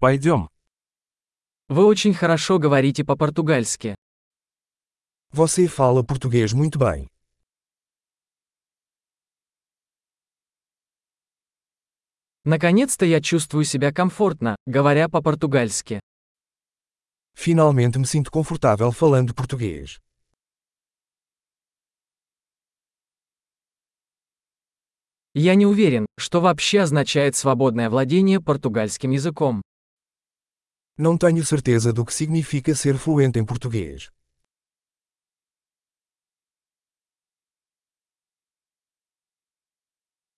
Пойдем. Вы очень хорошо говорите по-португальски. Você fala português muito bem. Наконец-то я чувствую себя комфортно, говоря по-португальски. Finalmente me sinto confortável falando português. Я не уверен, что вообще означает свободное владение португальским языком. Não tenho certeza do que significa ser fluente em português.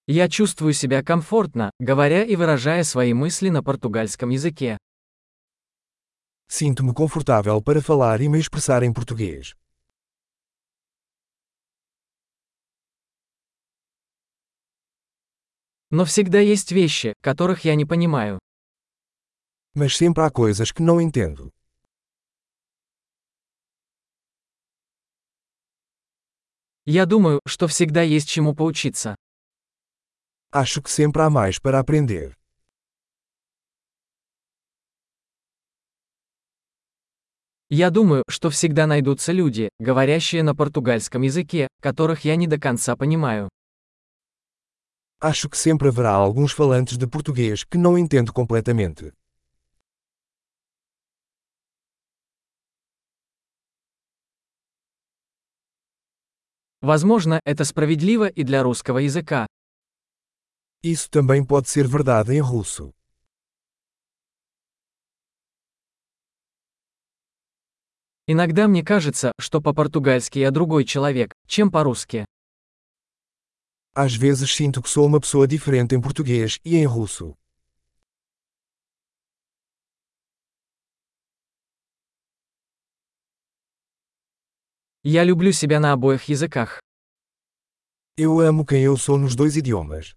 Я чувствую себя комфортно, говоря и выражая свои мысли на португальском языке. Sinto-me confortável para falar e me expressar em português. Но всегда есть вещи, которых я не понимаю. Mas sempre há coisas que não entendo. Я думаю, что всегда есть чему поучиться. Acho que sempre há mais para aprender. Я думаю, что всегда найдутся люди, говорящие на португальском языке, которых я не до конца понимаю. Acho que sempre haverá alguns falantes de português que não entendo completamente. Возможно, это справедливо и для русского языка. Isso também pode ser verdade em russo. Иногда мне кажется, что по-португальски я другой человек, чем по-русски. Às vezes sinto que sou uma pessoa diferente em português e em russo. Я люблю себя на обоих языках. Eu amo quem eu sou nos dois idiomas.